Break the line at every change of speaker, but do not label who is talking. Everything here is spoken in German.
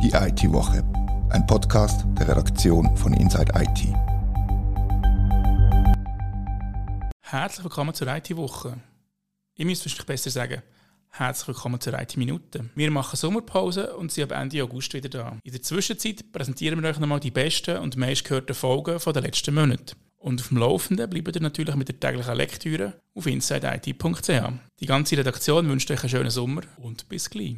Die IT-Woche, ein Podcast der Redaktion von Inside IT.
Herzlich willkommen zur IT-Woche. Ich müsste wahrscheinlich besser sagen, herzlich willkommen zur IT-Minute. Wir machen Sommerpause und sind ab Ende August wieder da. In der Zwischenzeit präsentieren wir euch nochmal die besten und meistgehörten Folgen der letzten Monate. Und auf dem Laufenden bleibt ihr natürlich mit der täglichen Lektüre auf insideit.ch. Die ganze Redaktion wünscht euch einen schönen Sommer und bis gleich.